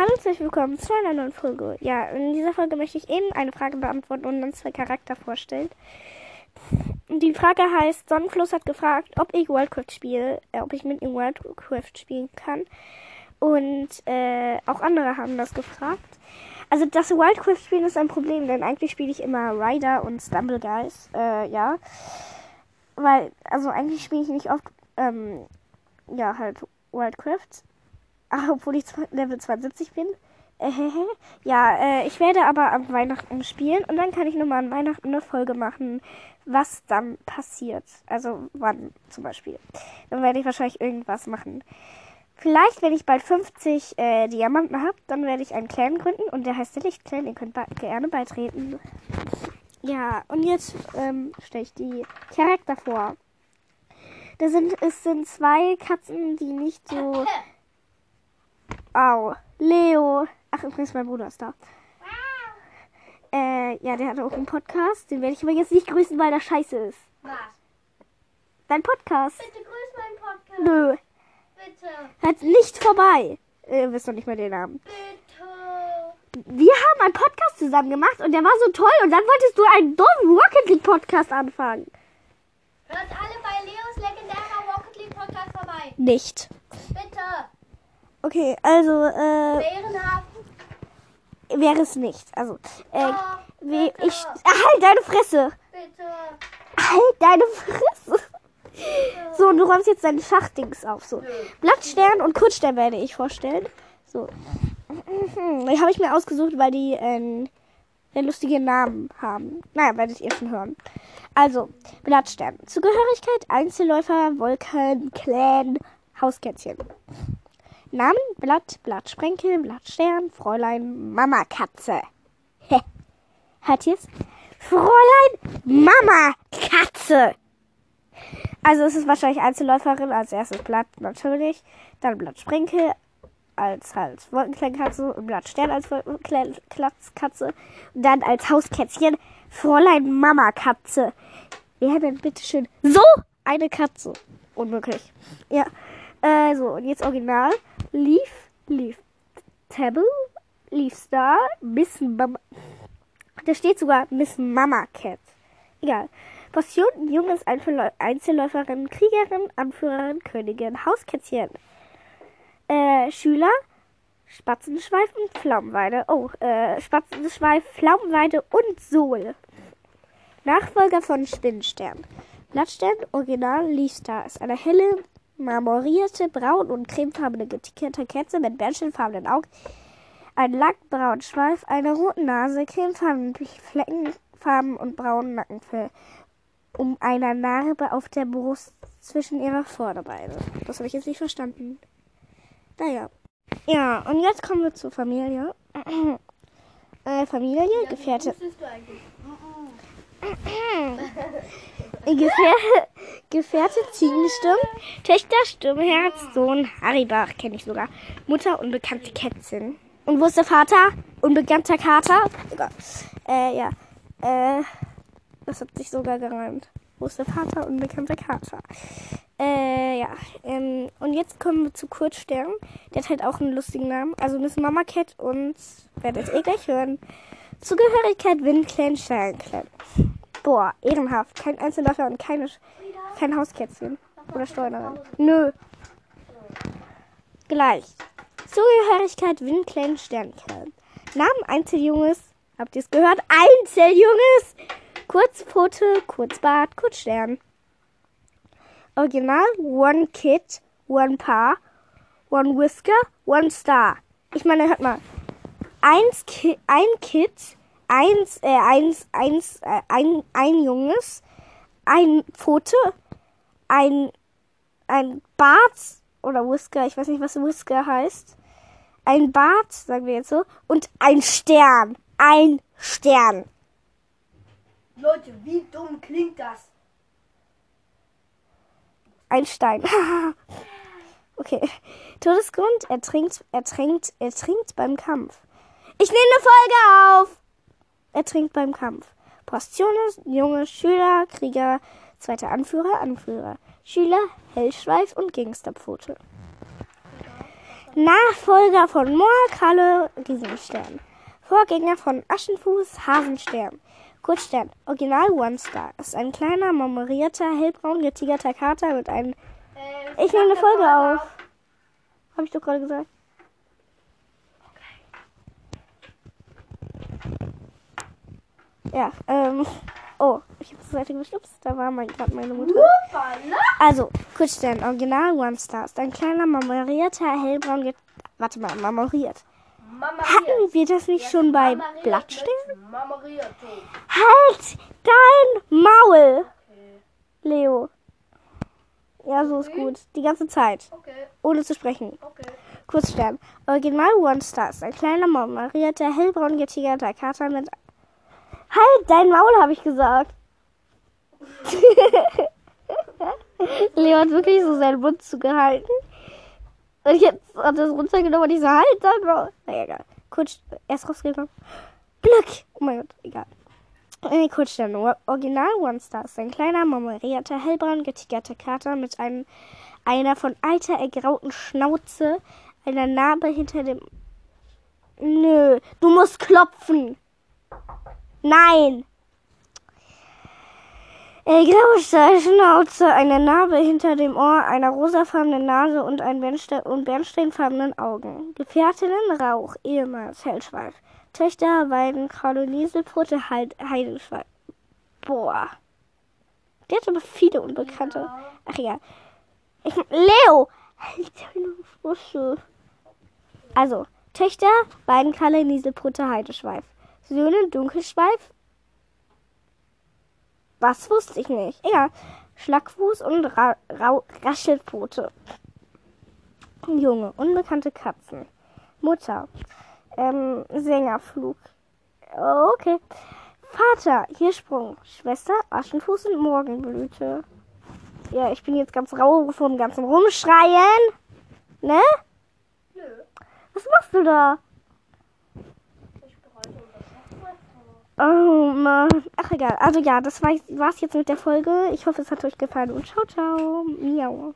Hallo herzlich willkommen zu einer neuen Folge. Ja, in dieser Folge möchte ich eben eine Frage beantworten und dann zwei Charakter vorstellen. Die Frage heißt, Sonnenfluss hat gefragt, ob ich Worldcraft spiele, äh, ob ich mit ihm Worldcraft spielen kann. Und äh, auch andere haben das gefragt. Also das Wildcraft spielen ist ein Problem, denn eigentlich spiele ich immer Ryder und Stumble Guys, äh, ja. Weil, also eigentlich spiele ich nicht oft, ähm, ja, halt Wildcraft. Obwohl ich Level 72 bin. Äh, ja, äh, ich werde aber am Weihnachten spielen und dann kann ich nochmal an Weihnachten eine Folge machen, was dann passiert. Also wann zum Beispiel. Dann werde ich wahrscheinlich irgendwas machen. Vielleicht, wenn ich bald 50 äh, Diamanten habe, dann werde ich einen Clan gründen und der heißt der Lichtclan. Ihr könnt gerne beitreten. Ja, und jetzt ähm, stelle ich die Charakter vor. Da sind, es sind zwei Katzen, die nicht so Au. Leo. Ach, übrigens, mein Bruder ist da. Äh, ja, der hat auch einen Podcast. Den werde ich aber jetzt nicht grüßen, weil der scheiße ist. Was? Dein Podcast. Bitte grüß meinen Podcast. Nö. Bitte. Halt nicht vorbei. Ihr wisst doch nicht mehr den Namen. Bitte. Wir haben einen Podcast zusammen gemacht und der war so toll und dann wolltest du einen dummen Rocket League Podcast anfangen. Hört alle bei Leos legendärer Rocket League Podcast vorbei. Nicht. Bitte. Okay, also, äh, wäre es nicht. Also, äh, bitte. ich, halt deine Fresse. Bitte. Halt deine Fresse. So, und du räumst jetzt deine Schachdings auf. So. Blattstern und Kurzstern werde ich vorstellen. So. Die habe ich mir ausgesucht, weil die äh, sehr lustige Namen haben. Naja, werdet ihr schon hören. Also, Blattstern. Zugehörigkeit, Einzelläufer, Wolken, Clan, Hauskätzchen. Namen, Blatt, Blattsprenkel, Blattstern, Fräulein, Mama-Katze. Hä? Hört ihr's? Fräulein, Mama, Katze. Also es ist wahrscheinlich Einzelläuferin, als erstes Blatt natürlich, dann Blattsprenkel als halt Wolkenklangkatze und Blattstern als Wolkenklatzkatze und dann als Hauskätzchen Fräulein Mama Katze. Wer denn bitteschön so eine Katze? Unmöglich. Ja. Äh, so, und jetzt original. Leaf, Leaf Taboo, Leaf Star, Miss Mama. Da steht sogar Miss Mama Cat. Egal. Passion, junges Einzelläu- Einzelläuferin, Kriegerin, Anführerin, Königin, Hauskätzchen. Äh, Schüler, Spatzenschweif und Pflaumenweide. Oh, äh, Spatzenschweif, Pflaumenweide und Sol. Nachfolger von Spinnstern. Blattstern, Original Leafstar, ist eine helle, marmorierte, braun- und cremefarbene getickerte Katze mit bärnchenfarbenen Augen, einen langbraunen Schweif, einer roten Nase, cremefarbenen Fleckenfarben und braunen Nackenfell, um einer Narbe auf der Brust zwischen ihrer Vorderbeine. Das habe ich jetzt nicht verstanden. Naja. Ja, und jetzt kommen wir zur Familie. Äh, Familie, Gefährte. Eigentlich? Gefähr Gefährte Ziegensturm, Töchter Sturmherz, Sohn Haribach, kenne ich sogar. Mutter unbekannte Kätzchen. Und wo ist der Vater? Unbekannter Kater? Egal. Äh, ja. Äh, das hat sich sogar gereimt. Wo ist der Vater? Unbekannter Kater. Äh, ja. Ähm, und jetzt kommen wir zu Kurzstern. Der hat halt auch einen lustigen Namen. Also Miss Mama Cat und werdet ihr gleich hören. Zugehörigkeit Windclan, Sternclan. Boah, ehrenhaft. Kein Einzelläufer und keine, kein Hauskätzchen. Oder Steuerin. Nö. Gleich. Zugehörigkeit Windclan, Sternclan. Namen Einzeljunges. Habt ihr es gehört? Einzeljunges. Kurzpfote, Kurzbart, Kurzstern. Original One Kid, One Paar, One Whisker, One Star. Ich meine, hört mal. Eins Ki ein Kid, eins, äh, eins, eins, äh, ein, ein Junges, ein Pfote, ein, ein Bart oder Whisker, ich weiß nicht, was Whisker heißt. Ein Bart, sagen wir jetzt so, und ein Stern. Ein Stern. Leute, wie dumm klingt das? Ein Stein. okay. Todesgrund, er trinkt, er trinkt, er trinkt beim Kampf. Ich nehme eine Folge auf! Er trinkt beim Kampf. Postionen, Junge, Schüler, Krieger, zweiter Anführer, Anführer. Schüler, Hellschweif und Gangsterpfote. Nachfolger von Moorkralle, Riesenstern. Vorgänger von Aschenfuß, Hasenstern. Kurzstern, Original One Star. Ist ein kleiner, marmorierter, hellbraun getigerter Kater mit einem... Äh, Ich nehme eine Folge auf. Habe ich doch gerade gesagt. Ja, ähm... Oh, ich habe zur Seite geschubst. Da war mein, gerade meine Mutter. Upala. Also, Kurzstern, Original One Star. Ist ein kleiner, marmorierter, hellbraun... get- Warte mal, marmoriert. Hatten wir das nicht schon bei Blattstern? Halt dein Maul, Leo. Ja, so ist gut. Die ganze Zeit. Okay, Ohne zu sprechen. okay. Kurzstern. Original One Star ist ein kleiner, marmorierter, hellbraun getigerter Kater mit... Halt dein Maul, habe ich gesagt. Leo hat wirklich so seinen Mund zugehalten. Und jetzt hat er es runtergenommen und ich so, halt dein Maul. Na egal. Kurz, er ist rausgekommen. Glück. Oh mein Gott, egal. Äh, Kurzstern. O- Original One Star ist ein kleiner, marmorierter, hellbraun getigerter Kater mit einem, einer von alter ergrauten Schnauze, einer Narbe hinter dem... Nö, du musst klopfen. Nein. Äh, graue Schnauze, eine Narbe hinter dem Ohr, einer rosafarbenen Nase und ein Bernste und bernsteinfarbenen Augen. Gefährtinnen Rauch, ehemals Hellschweif. Töchter Weidenkralle Nieselpfote Heid- Heidenschweif. Boah. Der hat aber viele Unbekannte. Ach ja. Ich, Leo! Also, Töchter Weidenkralle Nieselpfote Heideschweif. Söhne Dunkelschweif. Was wusste ich nicht? Egal. Schlackfuß und Ra Rau Raschelpfote. Junge, unbekannte Katzen. Mutter. Ähm, Sängerflug. Okay. Vater, Hirschsprung. Schwester, Aschenfuß und Morgenblüte. Ja, ich bin jetzt ganz rau vom ganzen Rumschreien. Ne? Nö, Was machst du da? Oh Mann. Ach egal. Also ja, das war's jetzt mit der Folge. Ich hoffe, es hat euch gefallen und ciao, ciao. Miau.